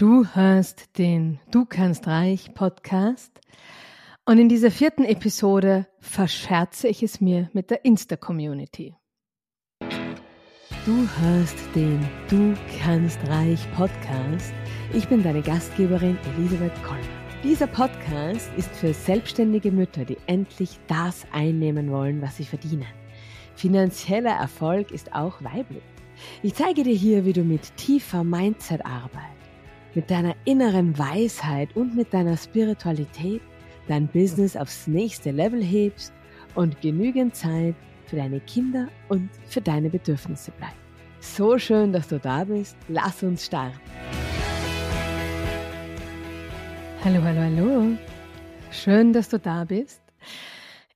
Du hörst den Du kannst reich Podcast und in dieser vierten Episode verscherze ich es mir mit der Insta-Community. Du hörst den Du kannst reich Podcast. Ich bin deine Gastgeberin Elisabeth Kollner. Dieser Podcast ist für selbstständige Mütter, die endlich das einnehmen wollen, was sie verdienen. Finanzieller Erfolg ist auch weiblich. Ich zeige dir hier, wie du mit tiefer Mindset-Arbeit mit deiner inneren Weisheit und mit deiner Spiritualität dein Business aufs nächste Level hebst und genügend Zeit für deine Kinder und für deine Bedürfnisse bleibt. So schön, dass du da bist. Lass uns starten. Hallo, hallo, hallo. Schön, dass du da bist.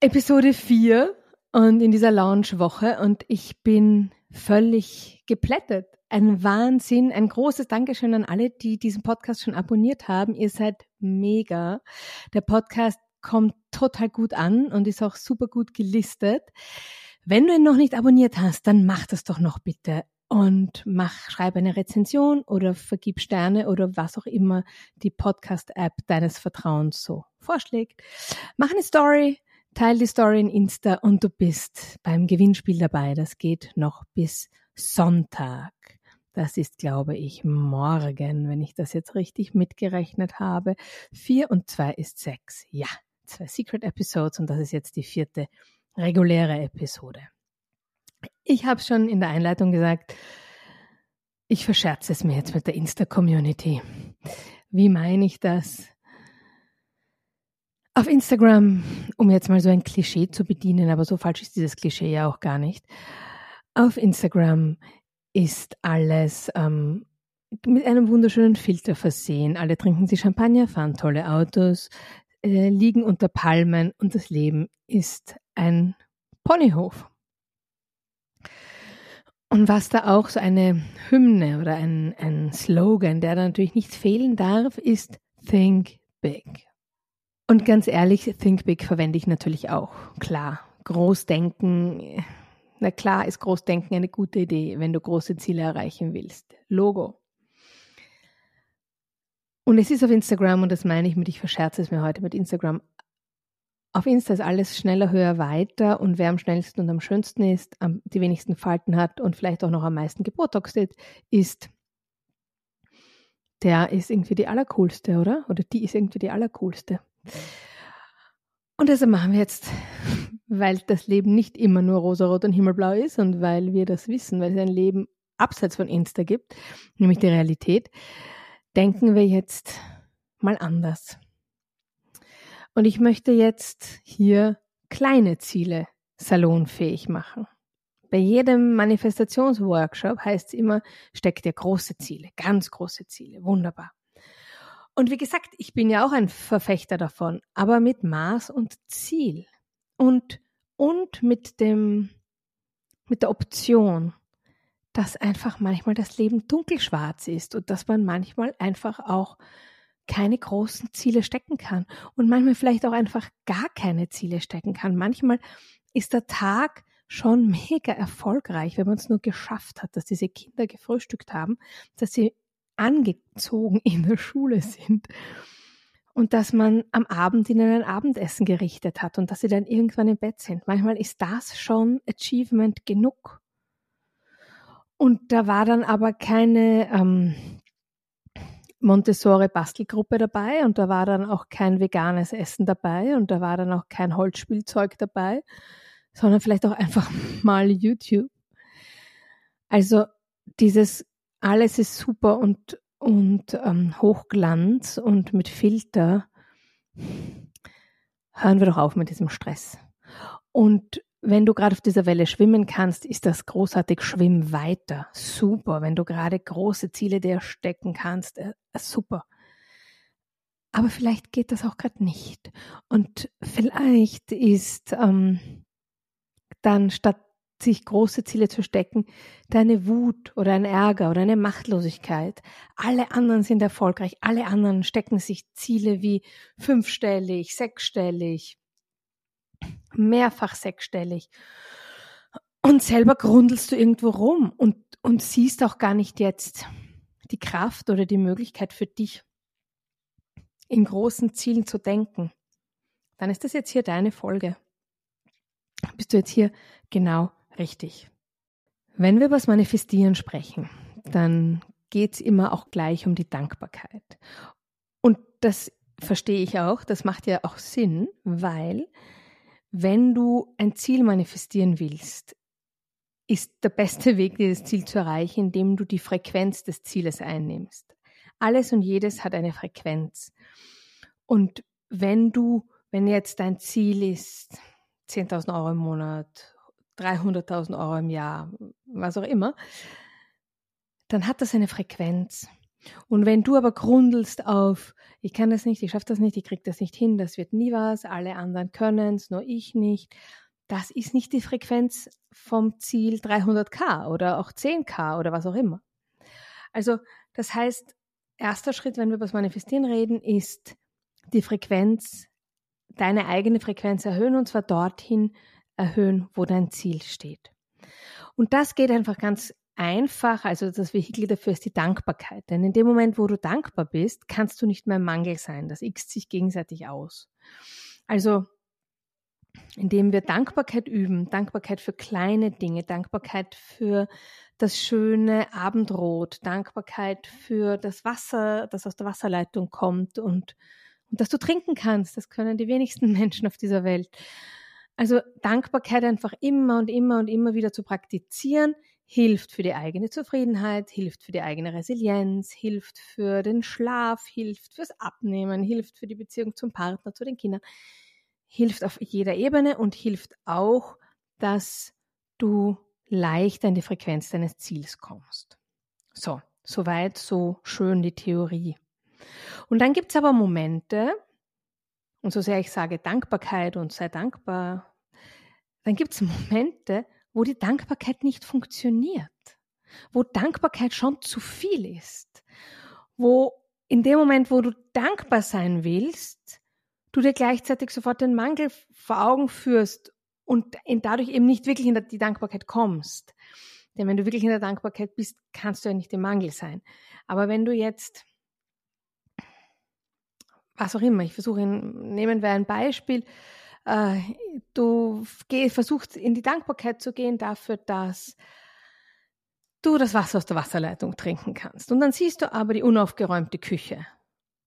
Episode 4 und in dieser Launch-Woche und ich bin völlig geplättet ein Wahnsinn, ein großes Dankeschön an alle, die diesen Podcast schon abonniert haben. Ihr seid mega. Der Podcast kommt total gut an und ist auch super gut gelistet. Wenn du ihn noch nicht abonniert hast, dann mach das doch noch bitte und mach, schreib eine Rezension oder vergib Sterne oder was auch immer die Podcast-App deines Vertrauens so vorschlägt. Mach eine Story, teile die Story in Insta und du bist beim Gewinnspiel dabei. Das geht noch bis Sonntag. Das ist, glaube ich, morgen, wenn ich das jetzt richtig mitgerechnet habe. Vier und zwei ist sechs. Ja, zwei Secret Episodes und das ist jetzt die vierte reguläre Episode. Ich habe schon in der Einleitung gesagt, ich verscherze es mir jetzt mit der Insta-Community. Wie meine ich das? Auf Instagram, um jetzt mal so ein Klischee zu bedienen, aber so falsch ist dieses Klischee ja auch gar nicht. Auf Instagram ist alles ähm, mit einem wunderschönen Filter versehen. Alle trinken sie Champagner, fahren tolle Autos, äh, liegen unter Palmen und das Leben ist ein Ponyhof. Und was da auch so eine Hymne oder ein, ein Slogan, der da natürlich nicht fehlen darf, ist Think Big. Und ganz ehrlich, Think Big verwende ich natürlich auch. Klar, Großdenken na klar ist Großdenken eine gute Idee, wenn du große Ziele erreichen willst. Logo. Und es ist auf Instagram, und das meine ich mit, ich verscherze es mir heute mit Instagram. Auf Insta ist alles schneller, höher, weiter und wer am schnellsten und am schönsten ist, am, die wenigsten Falten hat und vielleicht auch noch am meisten gebotoxet ist, der ist irgendwie die allercoolste, oder? Oder die ist irgendwie die allercoolste. Und deshalb machen wir jetzt weil das Leben nicht immer nur rosarot und himmelblau ist und weil wir das wissen, weil es ein Leben abseits von Insta gibt, nämlich die Realität, denken wir jetzt mal anders. Und ich möchte jetzt hier kleine Ziele salonfähig machen. Bei jedem Manifestationsworkshop heißt es immer, steck dir große Ziele, ganz große Ziele, wunderbar. Und wie gesagt, ich bin ja auch ein Verfechter davon, aber mit Maß und Ziel. Und und mit dem, mit der Option, dass einfach manchmal das Leben dunkelschwarz ist und dass man manchmal einfach auch keine großen Ziele stecken kann und manchmal vielleicht auch einfach gar keine Ziele stecken kann. Manchmal ist der Tag schon mega erfolgreich, wenn man es nur geschafft hat, dass diese Kinder gefrühstückt haben, dass sie angezogen in der Schule sind und dass man am Abend ihnen ein Abendessen gerichtet hat und dass sie dann irgendwann im Bett sind. Manchmal ist das schon Achievement genug. Und da war dann aber keine ähm, Montessori-Bastelgruppe dabei und da war dann auch kein veganes Essen dabei und da war dann auch kein Holzspielzeug dabei, sondern vielleicht auch einfach mal YouTube. Also dieses alles ist super und und ähm, Hochglanz und mit Filter, hören wir doch auf mit diesem Stress. Und wenn du gerade auf dieser Welle schwimmen kannst, ist das großartig. Schwimm weiter. Super. Wenn du gerade große Ziele dir stecken kannst, äh, super. Aber vielleicht geht das auch gerade nicht. Und vielleicht ist ähm, dann statt sich große Ziele zu stecken, deine Wut oder ein Ärger oder eine Machtlosigkeit. Alle anderen sind erfolgreich, alle anderen stecken sich Ziele wie fünfstellig, sechsstellig, mehrfach sechsstellig. Und selber grundelst du irgendwo rum und, und siehst auch gar nicht jetzt die Kraft oder die Möglichkeit für dich, in großen Zielen zu denken, dann ist das jetzt hier deine Folge. Bist du jetzt hier genau richtig. Wenn wir über das Manifestieren sprechen, dann geht es immer auch gleich um die Dankbarkeit. Und das verstehe ich auch, das macht ja auch Sinn, weil wenn du ein Ziel manifestieren willst, ist der beste Weg, dieses Ziel zu erreichen, indem du die Frequenz des Zieles einnimmst. Alles und jedes hat eine Frequenz. Und wenn du, wenn jetzt dein Ziel ist 10.000 Euro im Monat, 300.000 Euro im Jahr, was auch immer, dann hat das eine Frequenz. Und wenn du aber grundelst auf, ich kann das nicht, ich schaffe das nicht, ich kriege das nicht hin, das wird nie was, alle anderen können es, nur ich nicht, das ist nicht die Frequenz vom Ziel 300k oder auch 10k oder was auch immer. Also das heißt, erster Schritt, wenn wir über das Manifestieren reden, ist die Frequenz, deine eigene Frequenz erhöhen und zwar dorthin erhöhen, wo dein Ziel steht. Und das geht einfach ganz einfach, also das Vehikel dafür ist die Dankbarkeit. Denn in dem Moment, wo du dankbar bist, kannst du nicht mehr Mangel sein. Das x sich gegenseitig aus. Also, indem wir Dankbarkeit üben, Dankbarkeit für kleine Dinge, Dankbarkeit für das schöne Abendrot, Dankbarkeit für das Wasser, das aus der Wasserleitung kommt und, und dass du trinken kannst. Das können die wenigsten Menschen auf dieser Welt. Also Dankbarkeit einfach immer und immer und immer wieder zu praktizieren, hilft für die eigene Zufriedenheit, hilft für die eigene Resilienz, hilft für den Schlaf, hilft fürs Abnehmen, hilft für die Beziehung zum Partner, zu den Kindern, hilft auf jeder Ebene und hilft auch, dass du leicht an die Frequenz deines Ziels kommst. So, soweit, so schön die Theorie. Und dann gibt es aber Momente, und so sehr ich sage Dankbarkeit und sei dankbar, dann gibt es Momente, wo die Dankbarkeit nicht funktioniert, wo Dankbarkeit schon zu viel ist, wo in dem Moment, wo du dankbar sein willst, du dir gleichzeitig sofort den Mangel vor Augen führst und dadurch eben nicht wirklich in die Dankbarkeit kommst. Denn wenn du wirklich in der Dankbarkeit bist, kannst du ja nicht im Mangel sein. Aber wenn du jetzt, was auch immer, ich versuche, nehmen wir ein Beispiel, äh, du versuchst in die Dankbarkeit zu gehen dafür, dass du das Wasser aus der Wasserleitung trinken kannst. Und dann siehst du aber die unaufgeräumte Küche.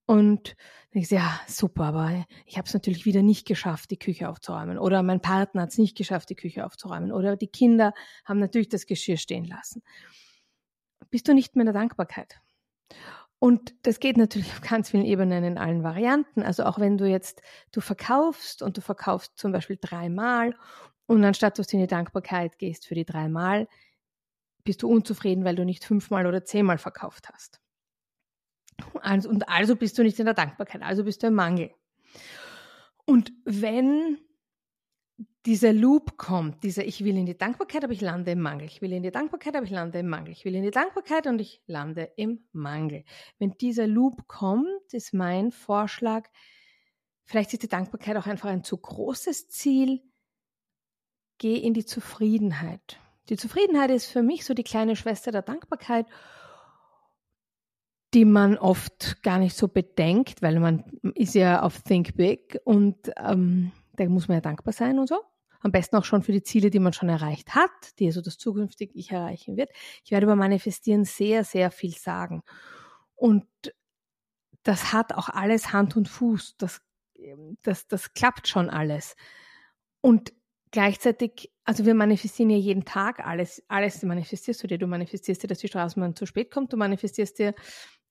Und denkst, ja, super, aber ich habe es natürlich wieder nicht geschafft, die Küche aufzuräumen. Oder mein Partner hat es nicht geschafft, die Küche aufzuräumen. Oder die Kinder haben natürlich das Geschirr stehen lassen. Bist du nicht mehr in der Dankbarkeit? Und das geht natürlich auf ganz vielen Ebenen in allen Varianten. Also auch wenn du jetzt, du verkaufst und du verkaufst zum Beispiel dreimal und anstatt dass du in die Dankbarkeit gehst für die dreimal, bist du unzufrieden, weil du nicht fünfmal oder zehnmal verkauft hast. Also, und also bist du nicht in der Dankbarkeit, also bist du im Mangel. Und wenn dieser Loop kommt, dieser ich will in die Dankbarkeit, aber ich lande im Mangel. Ich will in die Dankbarkeit, aber ich lande im Mangel. Ich will in die Dankbarkeit und ich lande im Mangel. Wenn dieser Loop kommt, ist mein Vorschlag, vielleicht ist die Dankbarkeit auch einfach ein zu großes Ziel. Geh in die Zufriedenheit. Die Zufriedenheit ist für mich so die kleine Schwester der Dankbarkeit, die man oft gar nicht so bedenkt, weil man ist ja auf Think Big und ähm, da muss man ja dankbar sein und so. Am besten auch schon für die Ziele, die man schon erreicht hat, die also das zukünftig ich erreichen wird. Ich werde über Manifestieren sehr, sehr viel sagen. Und das hat auch alles Hand und Fuß. Das, das, das klappt schon alles. Und gleichzeitig, also wir manifestieren ja jeden Tag alles, alles manifestierst du dir. Du manifestierst dir, dass die Straßenbahn zu spät kommt. Du manifestierst dir,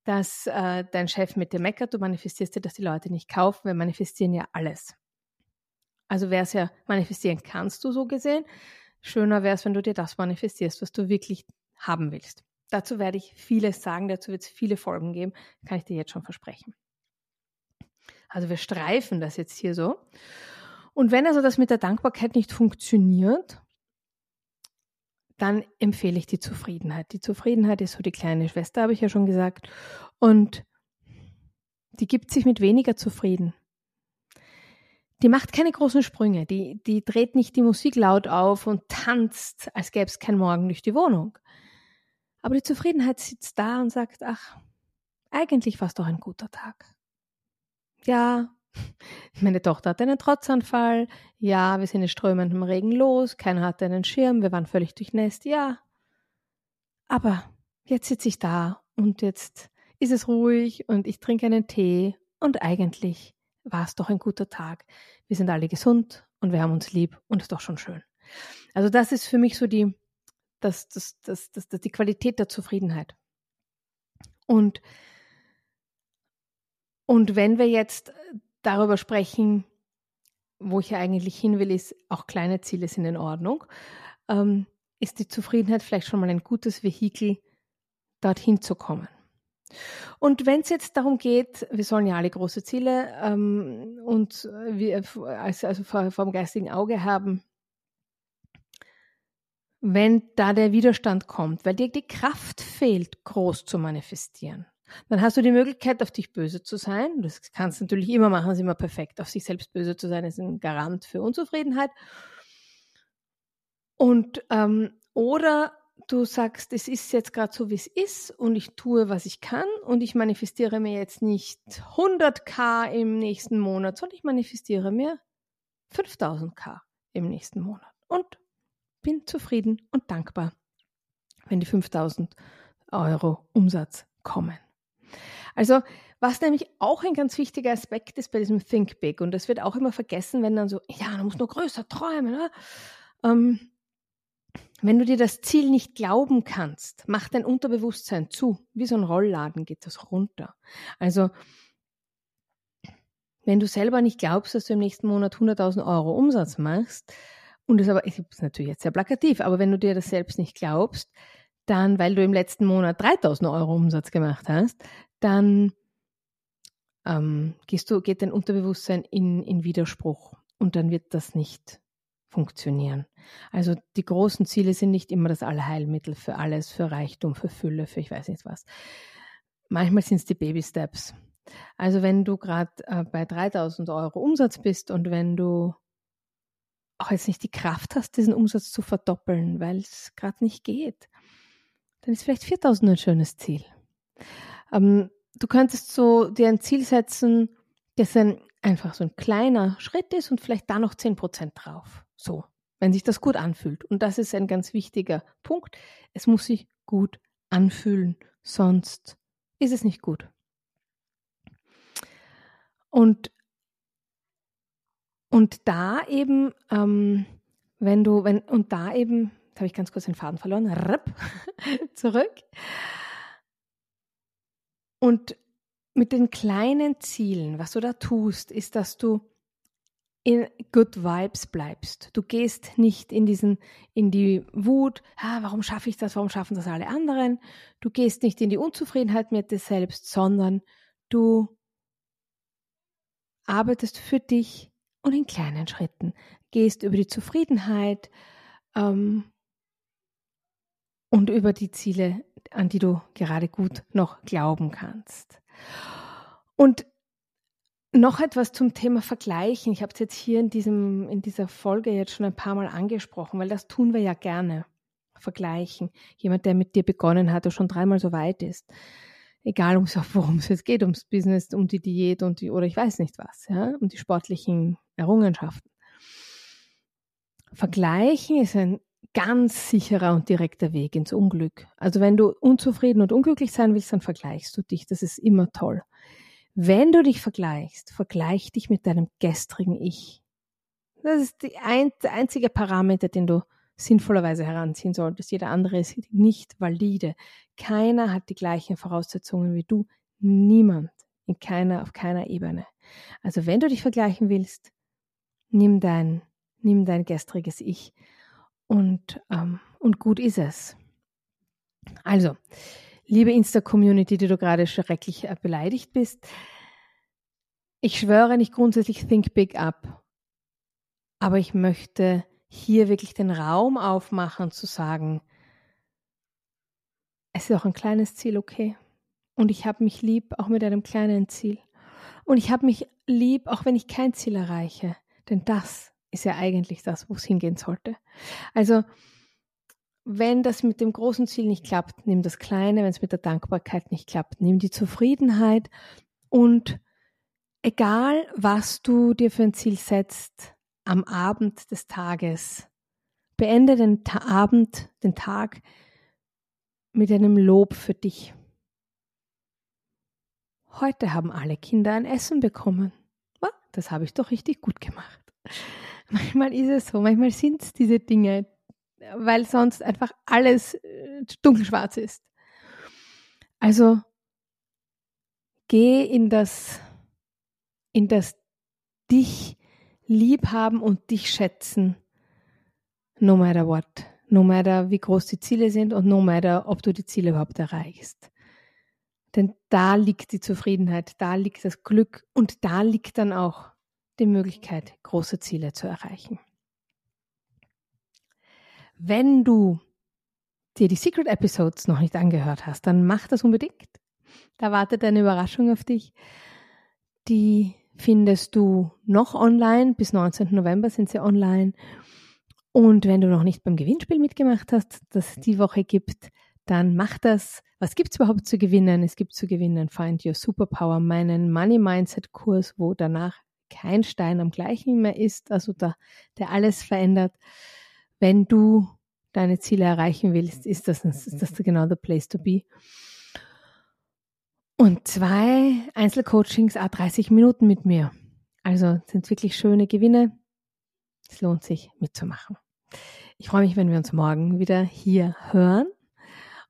dass äh, dein Chef mit dir meckert. Du manifestierst dir, dass die Leute nicht kaufen. Wir manifestieren ja alles. Also wäre es ja, manifestieren kannst du so gesehen. Schöner wäre es, wenn du dir das manifestierst, was du wirklich haben willst. Dazu werde ich vieles sagen, dazu wird es viele Folgen geben, kann ich dir jetzt schon versprechen. Also wir streifen das jetzt hier so. Und wenn also das mit der Dankbarkeit nicht funktioniert, dann empfehle ich die Zufriedenheit. Die Zufriedenheit ist so die kleine Schwester, habe ich ja schon gesagt. Und die gibt sich mit weniger zufrieden die macht keine großen Sprünge, die, die dreht nicht die Musik laut auf und tanzt, als gäbe es kein Morgen durch die Wohnung. Aber die Zufriedenheit sitzt da und sagt, ach, eigentlich war es doch ein guter Tag. Ja, meine Tochter hatte einen Trotzanfall. Ja, wir sind in strömendem Regen los. Keiner hatte einen Schirm. Wir waren völlig durchnässt. Ja. Aber jetzt sitze ich da und jetzt ist es ruhig und ich trinke einen Tee und eigentlich war es doch ein guter Tag. Wir sind alle gesund und wir haben uns lieb und ist doch schon schön. Also das ist für mich so die, das, das, das, das die Qualität der Zufriedenheit. Und, und wenn wir jetzt darüber sprechen, wo ich ja eigentlich hin will, ist, auch kleine Ziele sind in Ordnung, ähm, ist die Zufriedenheit vielleicht schon mal ein gutes Vehikel, dorthin zu kommen. Und wenn es jetzt darum geht, wir sollen ja alle große Ziele ähm, und wir also, also vor, vor dem geistigen Auge haben, wenn da der Widerstand kommt, weil dir die Kraft fehlt, groß zu manifestieren, dann hast du die Möglichkeit, auf dich böse zu sein. Das kannst du natürlich immer machen, ist immer perfekt. Auf sich selbst böse zu sein, ist ein Garant für Unzufriedenheit. Und ähm, oder du sagst, es ist jetzt gerade so, wie es ist und ich tue, was ich kann und ich manifestiere mir jetzt nicht 100k im nächsten Monat, sondern ich manifestiere mir 5000k im nächsten Monat und bin zufrieden und dankbar, wenn die 5000 Euro Umsatz kommen. Also, was nämlich auch ein ganz wichtiger Aspekt ist bei diesem Think Big, und das wird auch immer vergessen, wenn dann so, ja, man muss nur größer träumen, oder? Ähm, wenn du dir das Ziel nicht glauben kannst, macht dein Unterbewusstsein zu. Wie so ein Rollladen geht das runter. Also, wenn du selber nicht glaubst, dass du im nächsten Monat 100.000 Euro Umsatz machst, und das aber, ich ist natürlich jetzt sehr plakativ, aber wenn du dir das selbst nicht glaubst, dann, weil du im letzten Monat 3000 Euro Umsatz gemacht hast, dann ähm, gehst du, geht dein Unterbewusstsein in, in Widerspruch und dann wird das nicht funktionieren. Also die großen Ziele sind nicht immer das Allheilmittel für alles, für Reichtum, für Fülle, für ich weiß nicht was. Manchmal sind es die Baby Steps. Also wenn du gerade äh, bei 3000 Euro Umsatz bist und wenn du auch jetzt nicht die Kraft hast, diesen Umsatz zu verdoppeln, weil es gerade nicht geht, dann ist vielleicht 4000 ein schönes Ziel. Ähm, du könntest so dir ein Ziel setzen, das ein, einfach so ein kleiner Schritt ist und vielleicht da noch 10% drauf. So, wenn sich das gut anfühlt. Und das ist ein ganz wichtiger Punkt. Es muss sich gut anfühlen, sonst ist es nicht gut. Und, und da eben, ähm, wenn du, wenn, und da eben, jetzt habe ich ganz kurz den Faden verloren, ripp, zurück. Und mit den kleinen Zielen, was du da tust, ist, dass du in Good Vibes bleibst. Du gehst nicht in diesen, in die Wut, ah, warum schaffe ich das, warum schaffen das alle anderen? Du gehst nicht in die Unzufriedenheit mit dir selbst, sondern du arbeitest für dich und in kleinen Schritten. Gehst über die Zufriedenheit ähm, und über die Ziele, an die du gerade gut noch glauben kannst. Und noch etwas zum Thema Vergleichen. Ich habe es jetzt hier in, diesem, in dieser Folge jetzt schon ein paar Mal angesprochen, weil das tun wir ja gerne. Vergleichen. Jemand, der mit dir begonnen hat, der schon dreimal so weit ist. Egal, worum es jetzt geht, ums Business, um die Diät und die, oder ich weiß nicht was, ja, um die sportlichen Errungenschaften. Vergleichen ist ein ganz sicherer und direkter Weg ins Unglück. Also wenn du unzufrieden und unglücklich sein willst, dann vergleichst du dich. Das ist immer toll. Wenn du dich vergleichst, vergleich dich mit deinem gestrigen Ich. Das ist ein, der einzige Parameter, den du sinnvollerweise heranziehen solltest. Jeder andere ist nicht valide. Keiner hat die gleichen Voraussetzungen wie du. Niemand. In keiner, auf keiner Ebene. Also wenn du dich vergleichen willst, nimm dein, nimm dein gestriges Ich und, ähm, und gut ist es. Also, liebe Insta-Community, die du gerade schrecklich äh, beleidigt bist, ich schwöre nicht grundsätzlich Think Big Up, aber ich möchte hier wirklich den Raum aufmachen zu sagen, es ist auch ein kleines Ziel okay. Und ich habe mich lieb, auch mit einem kleinen Ziel. Und ich habe mich lieb, auch wenn ich kein Ziel erreiche. Denn das ist ja eigentlich das, wo es hingehen sollte. Also wenn das mit dem großen Ziel nicht klappt, nimm das kleine, wenn es mit der Dankbarkeit nicht klappt, nimm die Zufriedenheit und egal was du dir für ein Ziel setzt, am Abend des Tages, beende den Ta Abend, den Tag mit einem Lob für dich. Heute haben alle Kinder ein Essen bekommen. Das habe ich doch richtig gut gemacht. Manchmal ist es so, manchmal sind es diese Dinge, weil sonst einfach alles äh, dunkelschwarz ist. Also geh in das, in das dich lieb haben und dich schätzen, no matter what, no matter wie groß die Ziele sind und no matter ob du die Ziele überhaupt erreichst. Denn da liegt die Zufriedenheit, da liegt das Glück und da liegt dann auch die Möglichkeit, große Ziele zu erreichen. Wenn du dir die Secret Episodes noch nicht angehört hast, dann mach das unbedingt. Da wartet eine Überraschung auf dich. Die findest du noch online. Bis 19. November sind sie online. Und wenn du noch nicht beim Gewinnspiel mitgemacht hast, das es die Woche gibt, dann mach das. Was gibt es überhaupt zu gewinnen? Es gibt zu gewinnen Find Your Superpower, meinen Money Mindset Kurs, wo danach kein Stein am gleichen mehr ist, also da, der alles verändert wenn du deine Ziele erreichen willst, ist das, ist das genau the place to be. Und zwei Einzelcoachings, a 30 Minuten mit mir. Also sind wirklich schöne Gewinne. Es lohnt sich mitzumachen. Ich freue mich, wenn wir uns morgen wieder hier hören.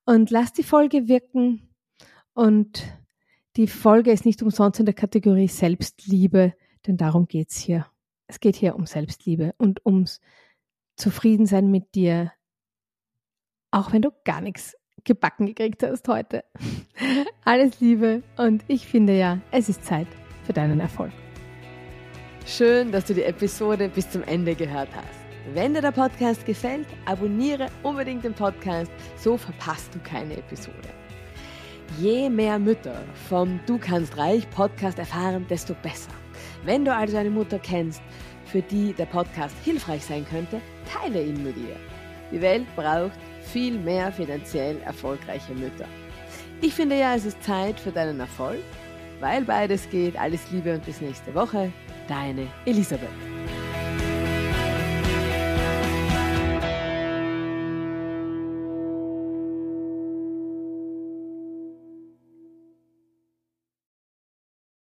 Und lass die Folge wirken. Und die Folge ist nicht umsonst in der Kategorie Selbstliebe, denn darum geht's hier. Es geht hier um Selbstliebe und ums zufrieden sein mit dir, auch wenn du gar nichts gebacken gekriegt hast heute. Alles Liebe und ich finde ja, es ist Zeit für deinen Erfolg. Schön, dass du die Episode bis zum Ende gehört hast. Wenn dir der Podcast gefällt, abonniere unbedingt den Podcast, so verpasst du keine Episode. Je mehr Mütter vom Du kannst reich Podcast erfahren, desto besser. Wenn du also eine Mutter kennst, für die der Podcast hilfreich sein könnte, teile ihn mit ihr. Die Welt braucht viel mehr finanziell erfolgreiche Mütter. Ich finde ja, es ist Zeit für deinen Erfolg, weil beides geht. Alles Liebe und bis nächste Woche. Deine Elisabeth.